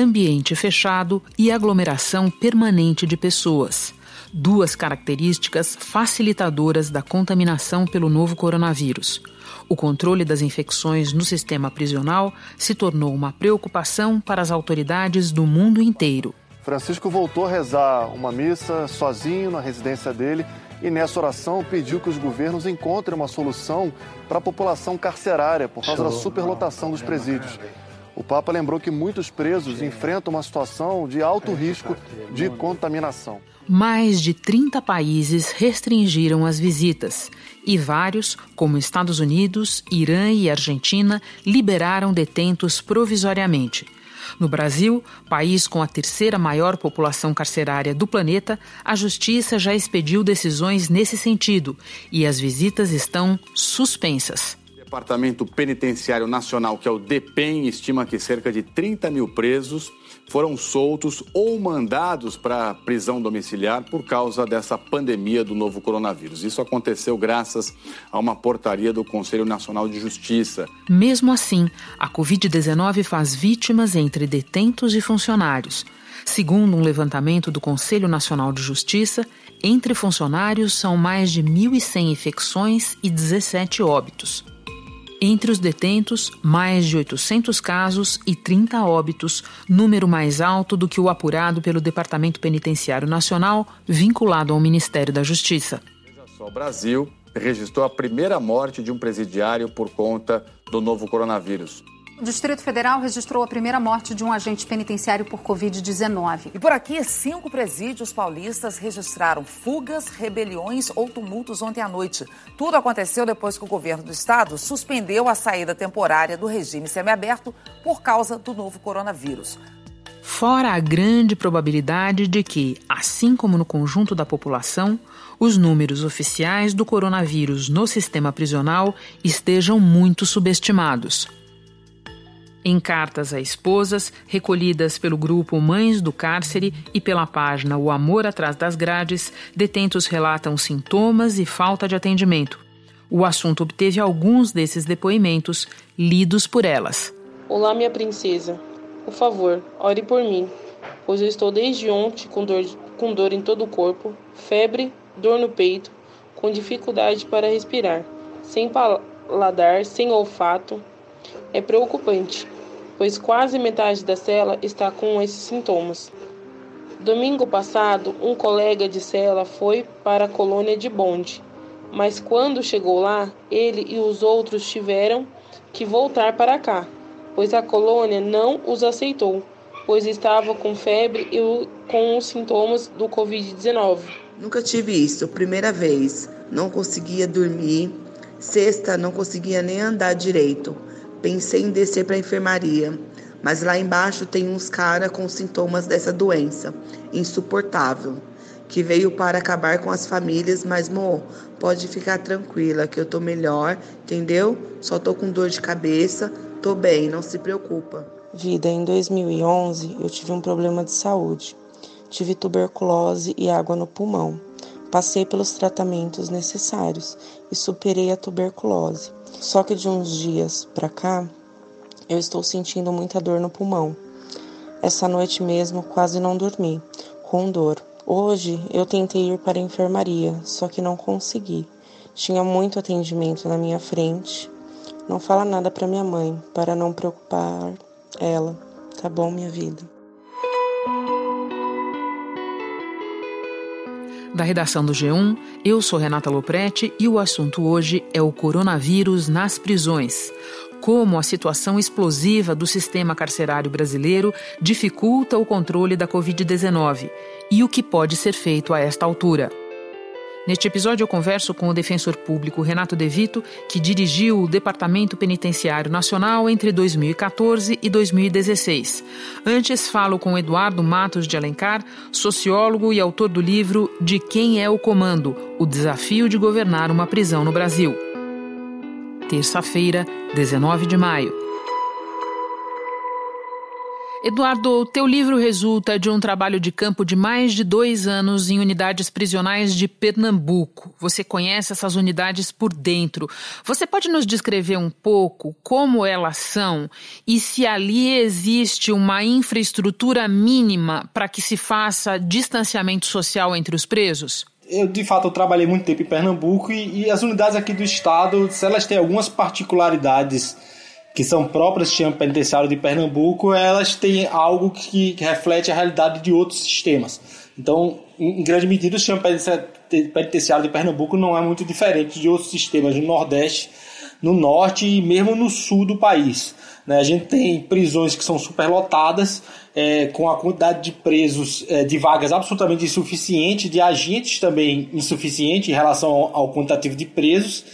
ambiente fechado e aglomeração permanente de pessoas. Duas características facilitadoras da contaminação pelo novo coronavírus. O controle das infecções no sistema prisional se tornou uma preocupação para as autoridades do mundo inteiro. Francisco voltou a rezar uma missa sozinho na residência dele e nessa oração pediu que os governos encontrem uma solução para a população carcerária por causa da superlotação dos presídios. O Papa lembrou que muitos presos enfrentam uma situação de alto risco de contaminação. Mais de 30 países restringiram as visitas e vários, como Estados Unidos, Irã e Argentina, liberaram detentos provisoriamente. No Brasil, país com a terceira maior população carcerária do planeta, a Justiça já expediu decisões nesse sentido e as visitas estão suspensas. Departamento Penitenciário Nacional, que é o DEPEN, estima que cerca de 30 mil presos foram soltos ou mandados para prisão domiciliar por causa dessa pandemia do novo coronavírus. Isso aconteceu graças a uma portaria do Conselho Nacional de Justiça. Mesmo assim, a Covid-19 faz vítimas entre detentos e funcionários. Segundo um levantamento do Conselho Nacional de Justiça, entre funcionários são mais de 1.100 infecções e 17 óbitos. Entre os detentos, mais de 800 casos e 30 óbitos, número mais alto do que o apurado pelo Departamento Penitenciário Nacional, vinculado ao Ministério da Justiça. Veja só, o Brasil registrou a primeira morte de um presidiário por conta do novo coronavírus. O Distrito Federal registrou a primeira morte de um agente penitenciário por Covid-19. E por aqui, cinco presídios paulistas registraram fugas, rebeliões ou tumultos ontem à noite. Tudo aconteceu depois que o governo do estado suspendeu a saída temporária do regime semiaberto por causa do novo coronavírus. Fora a grande probabilidade de que, assim como no conjunto da população, os números oficiais do coronavírus no sistema prisional estejam muito subestimados. Em cartas a esposas, recolhidas pelo grupo Mães do Cárcere e pela página O Amor Atrás das Grades, detentos relatam sintomas e falta de atendimento. O assunto obteve alguns desses depoimentos, lidos por elas. Olá, minha princesa. Por favor, ore por mim, pois eu estou desde ontem com dor, com dor em todo o corpo, febre, dor no peito, com dificuldade para respirar, sem paladar, sem olfato, é preocupante, pois quase metade da cela está com esses sintomas. Domingo passado, um colega de cela foi para a colônia de bonde, mas quando chegou lá, ele e os outros tiveram que voltar para cá, pois a colônia não os aceitou, pois estava com febre e com os sintomas do Covid-19. Nunca tive isso, primeira vez. Não conseguia dormir. Sexta, não conseguia nem andar direito. Pensei em descer para a enfermaria, mas lá embaixo tem uns cara com sintomas dessa doença, insuportável, que veio para acabar com as famílias, mas mo, pode ficar tranquila que eu tô melhor, entendeu? Só tô com dor de cabeça, tô bem, não se preocupa. Vida, em 2011 eu tive um problema de saúde. Tive tuberculose e água no pulmão. Passei pelos tratamentos necessários e superei a tuberculose. Só que de uns dias para cá, eu estou sentindo muita dor no pulmão. Essa noite mesmo quase não dormi, com dor. Hoje eu tentei ir para a enfermaria, só que não consegui. Tinha muito atendimento na minha frente. Não fala nada para minha mãe, para não preocupar ela. Tá bom, minha vida? Da redação do G1, eu sou Renata Loprete e o assunto hoje é o coronavírus nas prisões. Como a situação explosiva do sistema carcerário brasileiro dificulta o controle da Covid-19 e o que pode ser feito a esta altura. Neste episódio, eu converso com o defensor público Renato De Vito, que dirigiu o Departamento Penitenciário Nacional entre 2014 e 2016. Antes, falo com Eduardo Matos de Alencar, sociólogo e autor do livro De Quem é o Comando? O Desafio de Governar uma Prisão no Brasil. Terça-feira, 19 de maio. Eduardo, teu livro resulta de um trabalho de campo de mais de dois anos em unidades prisionais de Pernambuco. Você conhece essas unidades por dentro. Você pode nos descrever um pouco como elas são e se ali existe uma infraestrutura mínima para que se faça distanciamento social entre os presos? eu de fato eu trabalhei muito tempo em Pernambuco e, e, as unidades aqui do estado, elas têm algumas particularidades que são próprias do sistema penitenciário de Pernambuco, elas têm algo que, reflete a realidade de outros sistemas. Então, em, em grande medida, o sistema penitenciário de Pernambuco não é muito diferente de outros sistemas no Nordeste, no Norte e mesmo no Sul do país. Né? A gente tem prisões que são superlotadas, é, com a quantidade de presos, é, de vagas absolutamente insuficiente, de agentes também insuficiente em relação ao, ao quantitativo de presos.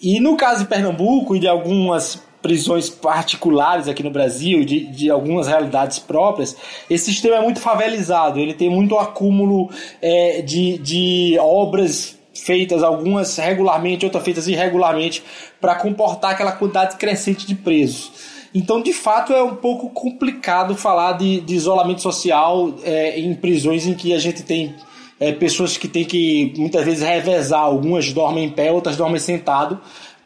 E no caso de Pernambuco e de algumas prisões particulares aqui no Brasil, de, de algumas realidades próprias, esse sistema é muito favelizado, ele tem muito acúmulo é, de, de obras feitas, algumas regularmente, outras feitas irregularmente, para comportar aquela quantidade crescente de presos. Então, de fato, é um pouco complicado falar de, de isolamento social é, em prisões em que a gente tem é, pessoas que têm que muitas vezes revezar, algumas dormem em pé, outras dormem sentado,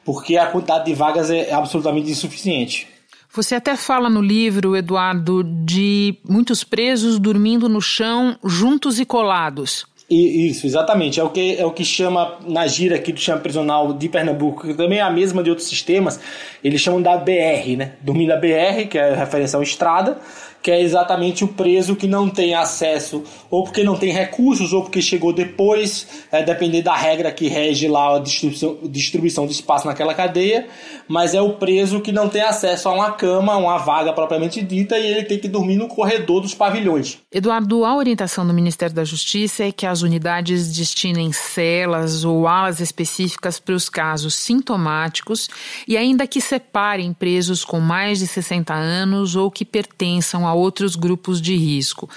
porque a quantidade de vagas é absolutamente insuficiente. Você até fala no livro, Eduardo, de muitos presos dormindo no chão juntos e colados. Isso, exatamente. É o que, é o que chama, na gira aqui do chama prisional de Pernambuco, que também é a mesma de outros sistemas, eles chamam da BR, né? Dormir da BR, que é referência à estrada, que é exatamente o preso que não tem acesso, ou porque não tem recursos, ou porque chegou depois, é, depender da regra que rege lá a distribuição, distribuição de espaço naquela cadeia, mas é o preso que não tem acesso a uma cama, uma vaga propriamente dita, e ele tem que dormir no corredor dos pavilhões. Eduardo, a orientação do Ministério da Justiça é que as unidades destinem celas ou alas específicas para os casos sintomáticos e ainda que separem presos com mais de 60 anos ou que pertençam a outros grupos de risco.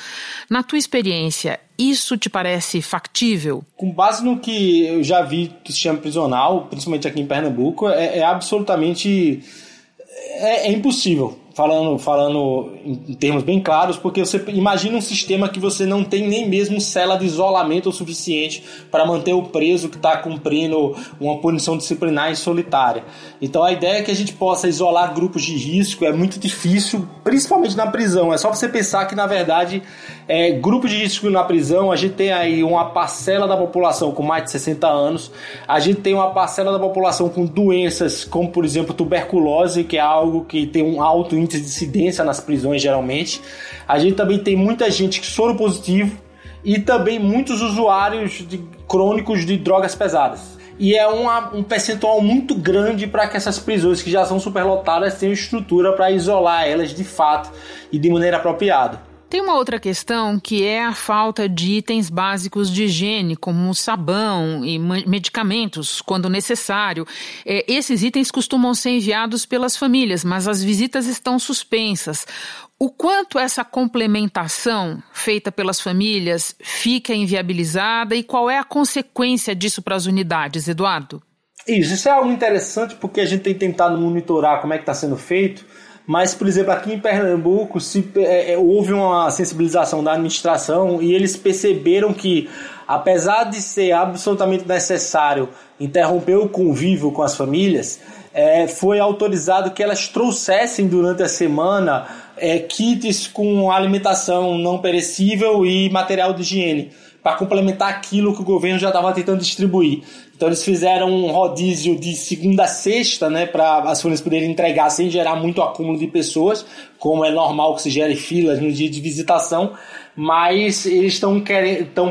Na tua experiência, isso te parece factível? Com base no que eu já vi do sistema prisional, principalmente aqui em Pernambuco, é, é absolutamente é, é impossível falando, falando em termos bem claros, porque você imagina um sistema que você não tem nem mesmo cela de isolamento o suficiente para manter o preso que está cumprindo uma punição disciplinar em solitária. Então a ideia é que a gente possa isolar grupos de risco é muito difícil, principalmente na prisão. É só você pensar que, na verdade, é, grupo de risco na prisão, a gente tem aí uma parcela da população com mais de 60 anos, a gente tem uma parcela da população com doenças como, por exemplo, tuberculose, que é algo que tem um alto índice de incidência nas prisões geralmente. A gente também tem muita gente que soro positivo e também muitos usuários de, crônicos de drogas pesadas. E é uma, um percentual muito grande para que essas prisões que já são superlotadas tenham estrutura para isolar elas de fato e de maneira apropriada. Tem uma outra questão que é a falta de itens básicos de higiene, como sabão e medicamentos, quando necessário. É, esses itens costumam ser enviados pelas famílias, mas as visitas estão suspensas. O quanto essa complementação feita pelas famílias fica inviabilizada e qual é a consequência disso para as unidades, Eduardo? Isso, isso é algo interessante porque a gente tem tentado monitorar como é que está sendo feito mas, por exemplo, aqui em Pernambuco se, é, é, houve uma sensibilização da administração e eles perceberam que, apesar de ser absolutamente necessário interromper o convívio com as famílias, é, foi autorizado que elas trouxessem durante a semana é, kits com alimentação não perecível e material de higiene para complementar aquilo que o governo já estava tentando distribuir. Então eles fizeram um rodízio de segunda a sexta, né, para as famílias poderem entregar sem gerar muito acúmulo de pessoas, como é normal que se gere filas no dia de visitação, mas eles estão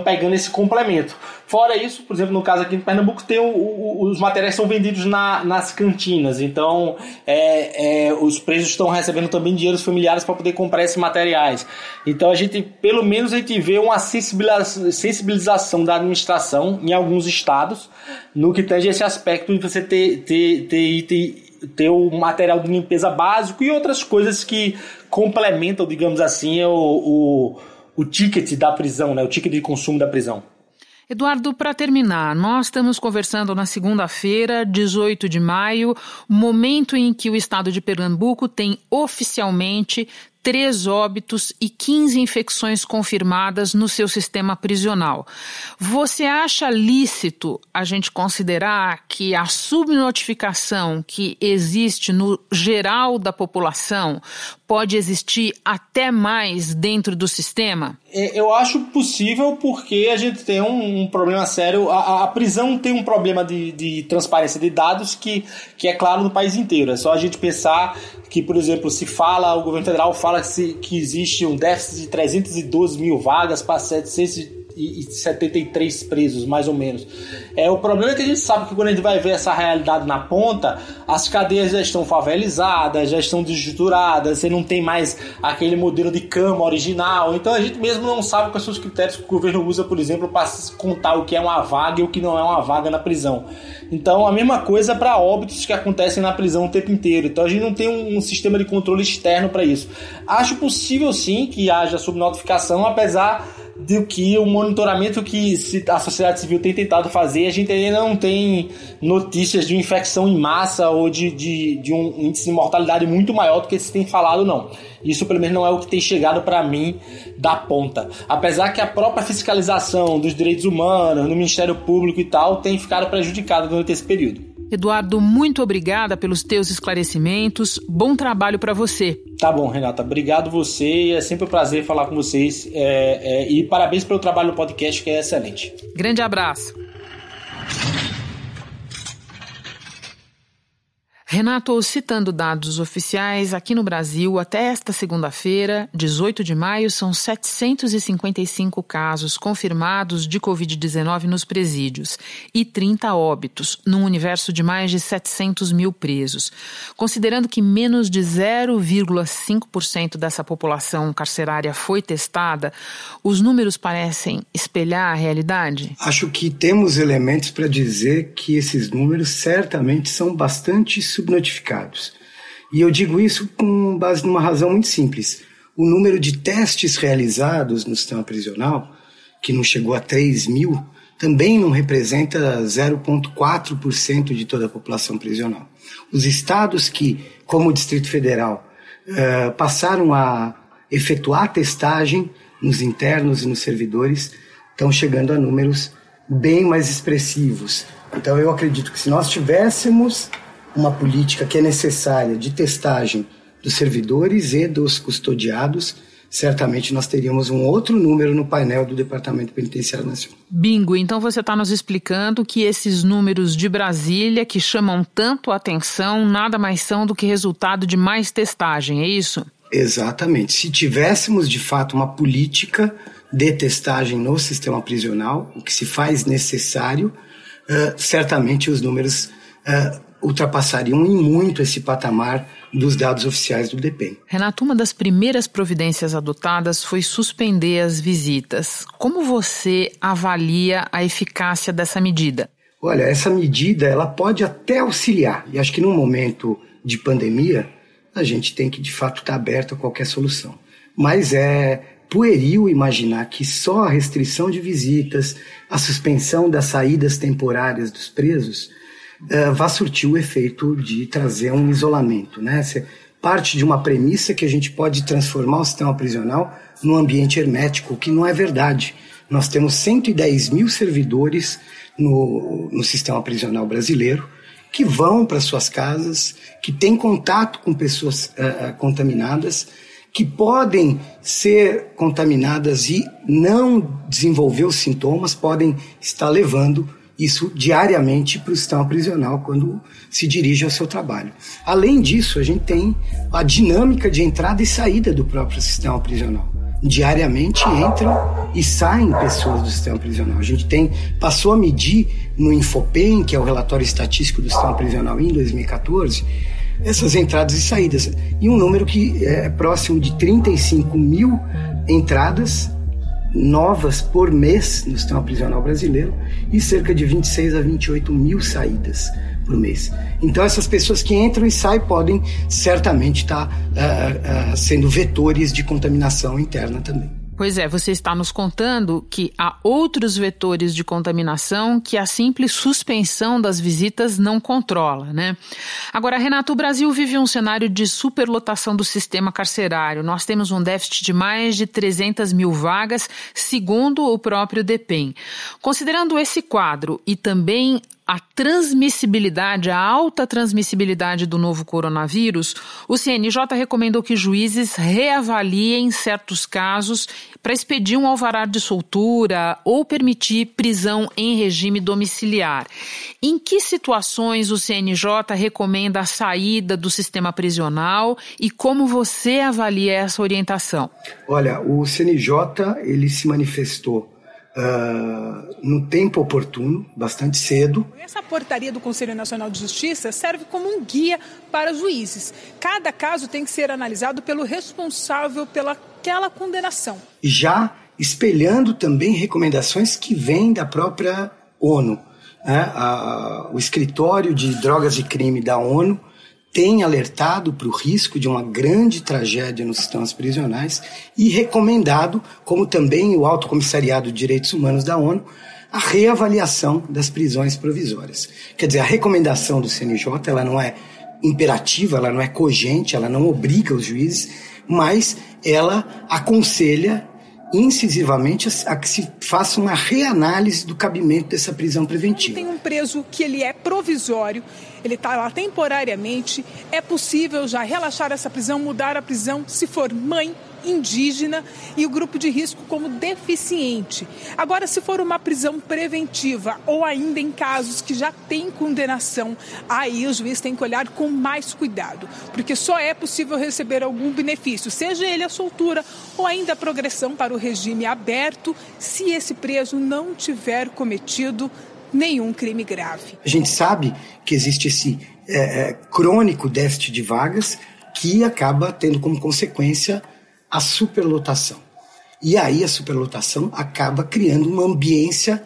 pegando esse complemento. Fora isso, por exemplo, no caso aqui em Pernambuco, tem o, o, os materiais são vendidos na, nas cantinas, então é, é, os presos estão recebendo também dinheiros familiares para poder comprar esses materiais. Então a gente, pelo menos, a gente vê uma sensibilização da administração em alguns estados no que tange esse aspecto de você ter, ter, ter, ter, ter o material de limpeza básico e outras coisas que complementam, digamos assim, o, o, o ticket da prisão, né? o ticket de consumo da prisão. Eduardo, para terminar, nós estamos conversando na segunda-feira, 18 de maio, momento em que o estado de Pernambuco tem oficialmente três óbitos e 15 infecções confirmadas no seu sistema prisional. Você acha lícito a gente considerar que a subnotificação que existe no geral da população pode existir até mais dentro do sistema? É, eu acho possível porque a gente tem um, um problema sério. A, a, prisão tem um problema de, de transparência de dados que, que é claro no país inteiro. É só a gente pensar que, por exemplo, se fala, o governo federal fala que, se, que existe um déficit de 312 mil vagas para 700 e 73 presos, mais ou menos. É, o problema é que a gente sabe que quando a gente vai ver essa realidade na ponta, as cadeias já estão favelizadas, já estão desestruturadas, você não tem mais aquele modelo de cama original. Então a gente mesmo não sabe quais são os critérios que o governo usa, por exemplo, para contar o que é uma vaga e o que não é uma vaga na prisão. Então a mesma coisa para óbitos que acontecem na prisão o tempo inteiro. Então a gente não tem um, um sistema de controle externo para isso. Acho possível sim que haja subnotificação, apesar do que o monitoramento que a sociedade civil tem tentado fazer, a gente ainda não tem notícias de infecção em massa ou de, de, de um índice de mortalidade muito maior do que se tem falado, não. Isso, pelo menos, não é o que tem chegado para mim da ponta. Apesar que a própria fiscalização dos direitos humanos no Ministério Público e tal tem ficado prejudicada durante esse período. Eduardo, muito obrigada pelos teus esclarecimentos. Bom trabalho para você. Tá bom, Renata. Obrigado você. É sempre um prazer falar com vocês. É, é, e parabéns pelo trabalho no podcast, que é excelente. Grande abraço. Renato, citando dados oficiais, aqui no Brasil, até esta segunda-feira, 18 de maio, são 755 casos confirmados de Covid-19 nos presídios e 30 óbitos, num universo de mais de 700 mil presos. Considerando que menos de 0,5% dessa população carcerária foi testada, os números parecem espelhar a realidade? Acho que temos elementos para dizer que esses números certamente são bastante subnotificados. E eu digo isso com base numa razão muito simples. O número de testes realizados no sistema prisional, que não chegou a 3 mil, também não representa 0,4% de toda a população prisional. Os estados que, como o Distrito Federal, uh, passaram a efetuar testagem nos internos e nos servidores, estão chegando a números bem mais expressivos. Então eu acredito que se nós tivéssemos uma política que é necessária de testagem dos servidores e dos custodiados, certamente nós teríamos um outro número no painel do Departamento Penitenciário Nacional. Bingo, então você está nos explicando que esses números de Brasília, que chamam tanto a atenção, nada mais são do que resultado de mais testagem, é isso? Exatamente. Se tivéssemos de fato uma política de testagem no sistema prisional, o que se faz necessário, uh, certamente os números uh, ultrapassariam em muito esse patamar dos dados oficiais do DEPEN. Renato, uma das primeiras providências adotadas foi suspender as visitas. Como você avalia a eficácia dessa medida? Olha, essa medida ela pode até auxiliar, e acho que num momento de pandemia a gente tem que de fato estar aberto a qualquer solução. Mas é pueril imaginar que só a restrição de visitas, a suspensão das saídas temporárias dos presos uh, vá surtir o efeito de trazer um isolamento. Né? Você parte de uma premissa que a gente pode transformar o sistema prisional num ambiente hermético, que não é verdade. Nós temos 110 mil servidores no, no sistema prisional brasileiro que vão para suas casas, que têm contato com pessoas uh, contaminadas, que podem ser contaminadas e não desenvolver os sintomas, podem estar levando isso diariamente para o sistema prisional quando se dirige ao seu trabalho. Além disso, a gente tem a dinâmica de entrada e saída do próprio sistema prisional. Diariamente entram e saem pessoas do sistema prisional. A gente tem passou a medir no Infopem, que é o relatório estatístico do sistema prisional em 2014, essas entradas e saídas. E um número que é próximo de 35 mil entradas novas por mês no sistema prisional brasileiro e cerca de 26 a 28 mil saídas por mês. Então, essas pessoas que entram e saem podem certamente estar uh, uh, sendo vetores de contaminação interna também. Pois é, você está nos contando que há outros vetores de contaminação que a simples suspensão das visitas não controla, né? Agora, Renato, o Brasil vive um cenário de superlotação do sistema carcerário. Nós temos um déficit de mais de 300 mil vagas, segundo o próprio DEPEN. Considerando esse quadro e também a transmissibilidade, a alta transmissibilidade do novo coronavírus, o CNJ recomendou que juízes reavaliem certos casos para expedir um alvará de soltura ou permitir prisão em regime domiciliar. Em que situações o CNJ recomenda a saída do sistema prisional e como você avalia essa orientação? Olha, o CNJ ele se manifestou uh, no tempo oportuno, bastante cedo. Essa portaria do Conselho Nacional de Justiça serve como um guia para juízes. Cada caso tem que ser analisado pelo responsável pelaquela condenação. Já espelhando também recomendações que vêm da própria ONU. Né? o escritório de drogas e crime da ONU tem alertado para o risco de uma grande tragédia nos sistemas prisionais e recomendado, como também o Alto Comissariado de Direitos Humanos da ONU, a reavaliação das prisões provisórias. Quer dizer, a recomendação do CNJ ela não é imperativa, ela não é cogente, ela não obriga os juízes, mas ela aconselha incisivamente a que se faça uma reanálise do cabimento dessa prisão preventiva. Tem um preso que ele é provisório, ele está lá temporariamente, é possível já relaxar essa prisão, mudar a prisão se for mãe indígena e o grupo de risco como deficiente. Agora, se for uma prisão preventiva ou ainda em casos que já tem condenação, aí o juiz tem que olhar com mais cuidado, porque só é possível receber algum benefício, seja ele a soltura ou ainda a progressão para o regime aberto, se esse preso não tiver cometido nenhum crime grave. A gente sabe que existe esse é, é crônico déficit de vagas que acaba tendo como consequência a superlotação. E aí a superlotação acaba criando uma ambiência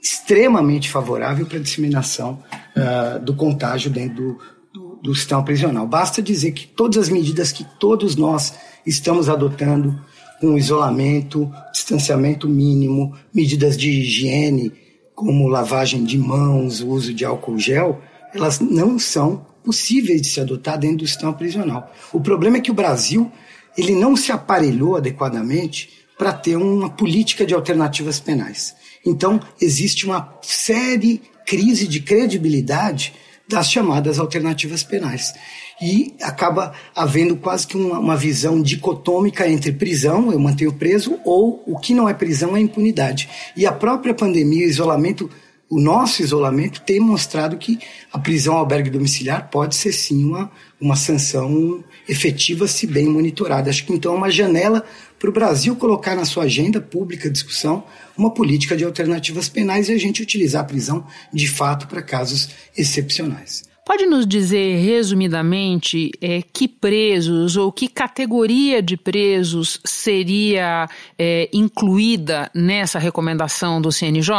extremamente favorável para a disseminação uh, do contágio dentro do, do, do, sistema prisional. Basta dizer que todas as medidas que todos nós estamos adotando, com isolamento, distanciamento mínimo, medidas de higiene, como lavagem de mãos, uso de álcool gel, elas não são possíveis de se adotar dentro do sistema prisional. O problema é que o Brasil ele não se aparelhou adequadamente para ter uma política de alternativas penais. Então, existe uma série crise de credibilidade das chamadas alternativas penais. E acaba havendo quase que uma, uma, visão dicotômica entre prisão, eu mantenho preso, ou o que não é prisão é impunidade. E a própria pandemia, o isolamento o nosso isolamento tem mostrado que a prisão albergue domiciliar pode ser sim uma, uma sanção efetiva se bem monitorada. Acho que então é uma janela para o Brasil colocar na sua agenda pública discussão uma política de alternativas penais e a gente utilizar a prisão de fato para casos excepcionais. Pode nos dizer, resumidamente, é, que presos ou que categoria de presos seria é, incluída nessa recomendação do CNJ?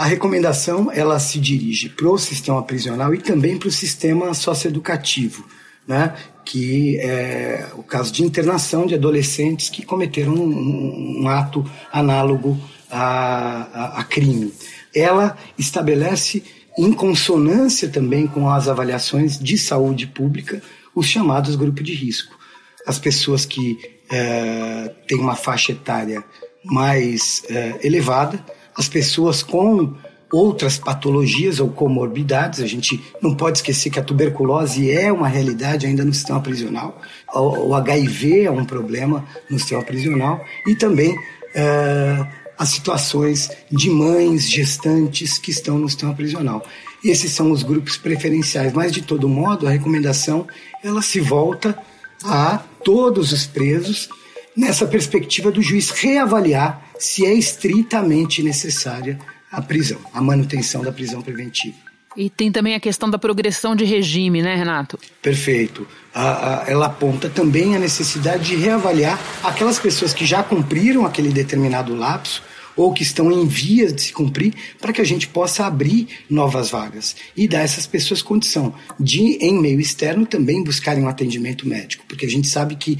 A recomendação ela se dirige para o sistema prisional e também para o sistema socioeducativo, né? que é o caso de internação de adolescentes que cometeram um, um ato análogo a, a, a crime. Ela estabelece, em consonância também com as avaliações de saúde pública, os chamados grupos de risco. As pessoas que é, têm uma faixa etária mais é, elevada, as pessoas com outras patologias ou comorbidades. A gente não pode esquecer que a tuberculose é uma realidade ainda no sistema prisional. O, HIV é um problema no sistema prisional e também é, as situações de mães gestantes que estão no sistema prisional. Esses são os grupos preferenciais, mas de todo modo a recomendação ela se volta a todos os presos nessa perspectiva do juiz reavaliar se é estritamente necessária a prisão, a manutenção da prisão preventiva. E tem também a questão da progressão de regime, né, Renato? Perfeito. A, a, ela aponta também a necessidade de reavaliar aquelas pessoas que já cumpriram aquele determinado lapso ou que estão em vias de se cumprir, para que a gente possa abrir novas vagas e dar a essas pessoas condição de, em meio externo, também buscarem um atendimento médico, porque a gente sabe que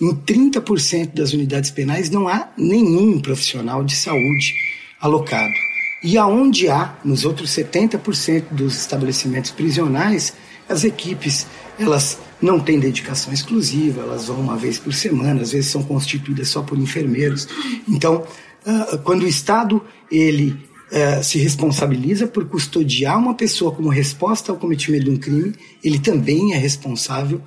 Em 30% das unidades penais não há nenhum profissional de saúde alocado. E aonde há, nos outros 70% dos estabelecimentos prisionais, as equipes, elas não têm dedicação exclusiva, elas vão uma vez por semana, às vezes são constituídas só por enfermeiros. Então, ah, quando o Estado ele uh, se responsabiliza por custodiar uma pessoa como resposta ao cometimento de um crime, ele também é responsável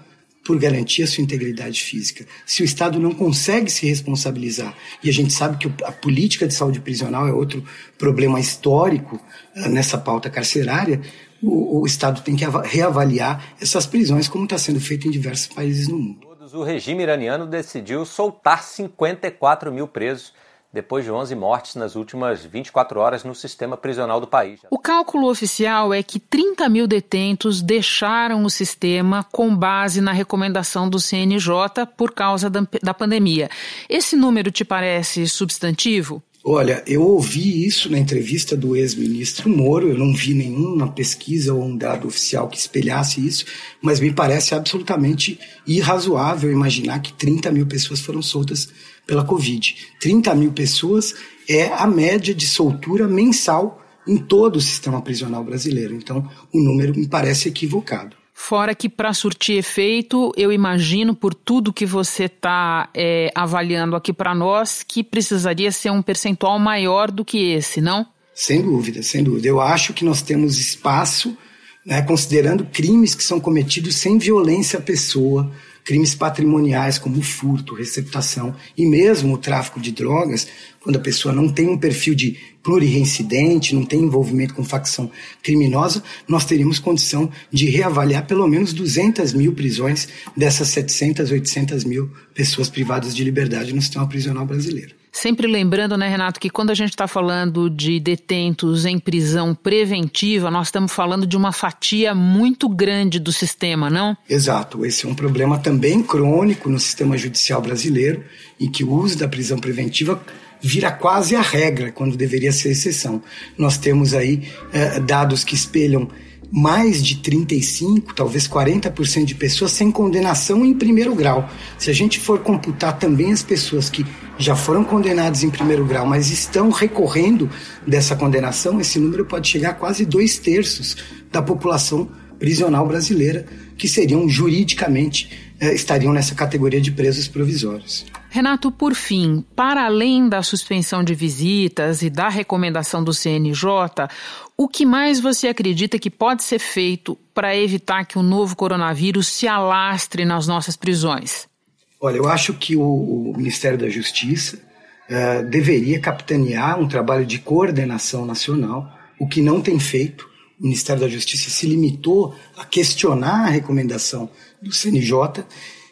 por garantir a sua integridade física. Se o Estado não consegue se responsabilizar, e a gente sabe que a política de saúde prisional é outro problema histórico uh, nessa pauta carcerária, o, o Estado tem que reavaliar essas prisões, como está sendo feito em diversos países no mundo. O regime iraniano decidiu soltar 54 mil presos depois de 11 mortes nas últimas 24 horas no sistema prisional do país. O cálculo oficial é que 30 mil detentos deixaram o sistema com base na recomendação do CNJ por causa da, da pandemia. Esse número te parece substantivo? Olha, eu ouvi isso na entrevista do ex-ministro Moro, eu não vi nenhuma pesquisa ou um dado oficial que espelhasse isso, mas me parece absolutamente irrazoável imaginar que 30 mil pessoas foram soltas pela Covid. 30 mil pessoas é a média de soltura mensal em todo o sistema prisional brasileiro. Então, o número me parece equivocado. Fora que, para surtir efeito, eu imagino, por tudo que você está é, avaliando aqui para nós, que precisaria ser um percentual maior do que esse, não? Sem dúvida, sem dúvida. Eu acho que nós temos espaço, né, considerando crimes que são cometidos sem violência à pessoa, crimes patrimoniais como furto, receptação e mesmo o tráfico de drogas, quando a pessoa não tem um perfil de plurireincidente, não tem envolvimento com facção criminosa, nós teríamos condição de reavaliar pelo menos 200 mil prisões dessas 700, 800 mil pessoas privadas de liberdade no sistema prisional brasileiro. Sempre lembrando, né, Renato, que quando a gente está falando de detentos em prisão preventiva, nós estamos falando de uma fatia muito grande do sistema, não? Exato. Esse é um problema também crônico no sistema judicial brasileiro, em que o uso da prisão preventiva vira quase a regra, quando deveria ser exceção. Nós temos aí eh, dados que espelham mais de 35, talvez 40% de pessoas sem condenação em primeiro grau. Se a gente for computar também as pessoas que já foram condenadas em primeiro grau, mas estão recorrendo dessa condenação, esse número pode chegar a quase dois terços da população prisional brasileira, que seriam juridicamente estariam nessa categoria de presos provisórios. Renato, por fim, para além da suspensão de visitas e da recomendação do CNJ, o que mais você acredita que pode ser feito para evitar que o novo coronavírus se alastre nas nossas prisões? Olha, eu acho que o, o Ministério da Justiça uh, deveria capitanear um trabalho de coordenação nacional, o que não tem feito. Ministério da Justiça se limitou a questionar a recomendação do CNJ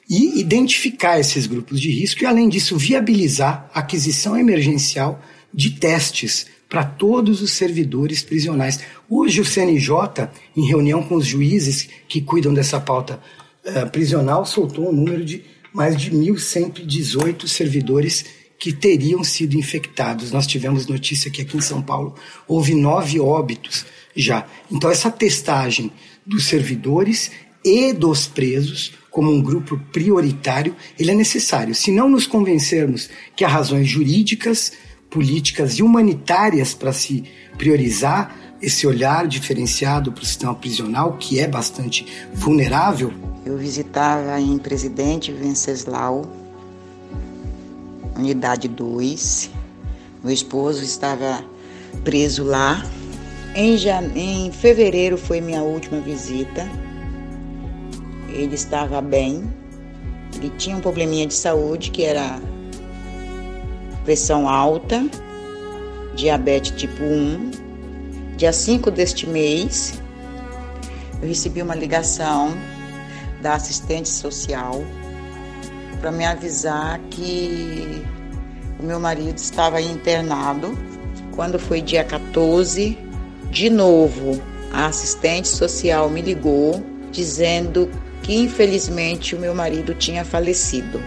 e identificar esses grupos de risco e, além disso, viabilizar a aquisição emergencial de testes para todos os servidores prisionais. Hoje, o CNJ, em reunião com os juízes que cuidam dessa pauta uh, prisional, soltou um número de mais de 1.118 servidores que teriam sido infectados. Nós tivemos notícia que aqui em São Paulo houve nove óbitos já. Então, essa testagem dos servidores e dos presos como um grupo prioritário, ele é necessário. Se não nos convencermos que há razões jurídicas, políticas e humanitárias para se priorizar esse olhar diferenciado para o sistema prisional, que é bastante vulnerável. Eu visitava em Presidente Venceslau, unidade 2. Meu esposo estava preso lá. Em, em fevereiro foi minha última visita ele estava bem, ele tinha um probleminha de saúde que era pressão alta, diabetes tipo 1. Dia 5 deste mês, eu recebi uma ligação da assistente social para me avisar que o meu marido estava internado. Quando foi dia 14, de novo, a assistente social me ligou dizendo que infelizmente o meu marido tinha falecido.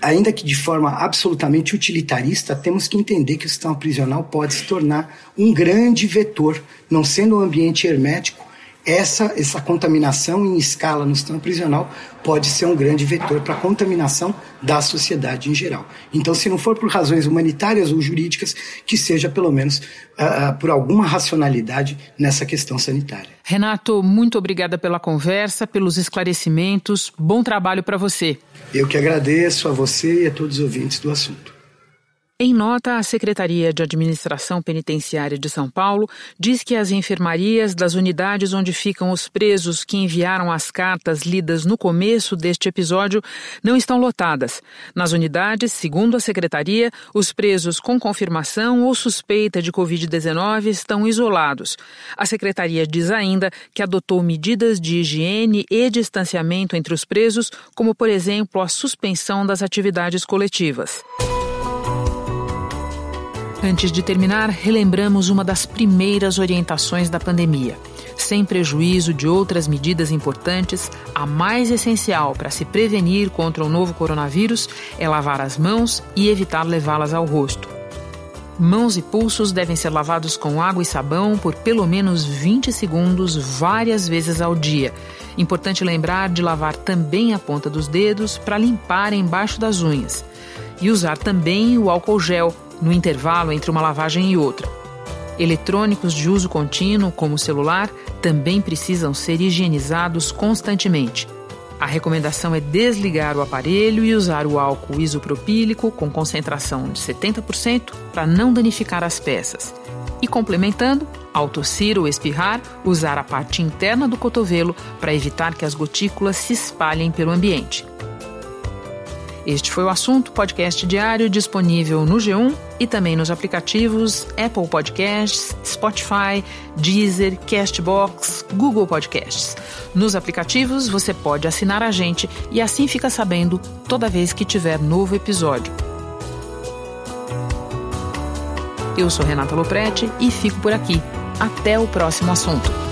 Ainda que de forma absolutamente utilitarista, temos que entender que o sistema prisional pode se tornar um grande vetor, não sendo um ambiente hermético, essa, essa contaminação em escala no sistema prisional pode ser um grande vetor para a contaminação da sociedade em geral. Então, se não for por razões humanitárias ou jurídicas, que seja pelo menos uh, por alguma racionalidade nessa questão sanitária. Renato, muito obrigada pela conversa, pelos esclarecimentos. Bom trabalho para você. Eu que agradeço a você e a todos os ouvintes do assunto. Em nota, a Secretaria de Administração Penitenciária de São Paulo diz que as enfermarias das unidades onde ficam os presos que enviaram as cartas lidas no começo deste episódio não estão lotadas. Nas unidades, segundo a Secretaria, os presos com confirmação ou suspeita de Covid-19 estão isolados. A Secretaria diz ainda que adotou medidas de higiene e distanciamento entre os presos, como, por exemplo, a suspensão das atividades coletivas. Antes de terminar, relembramos uma das primeiras orientações da pandemia. Sem prejuízo de outras medidas importantes, a mais essencial para se prevenir contra o novo coronavírus é lavar as mãos e evitar levá-las ao rosto. Mãos e pulsos devem ser lavados com água e sabão por pelo menos 20 segundos várias vezes ao dia. Importante lembrar de lavar também a ponta dos dedos para limpar embaixo das unhas. E usar também o álcool gel no intervalo entre uma lavagem e outra. Eletrônicos de uso contínuo, como o celular, também precisam ser higienizados constantemente. A recomendação é desligar o aparelho e usar o álcool isopropílico com concentração de 70% para não danificar as peças. E complementando, ao tossir ou espirrar, usar a parte interna do cotovelo para evitar que as gotículas se espalhem pelo ambiente. Este foi o assunto podcast diário disponível no G1 e também nos aplicativos Apple Podcasts, Spotify, Deezer, Castbox, Google Podcasts. Nos aplicativos você pode assinar a gente e assim fica sabendo toda vez que tiver novo episódio. Eu sou Renata Loprete e fico por aqui. Até o próximo assunto.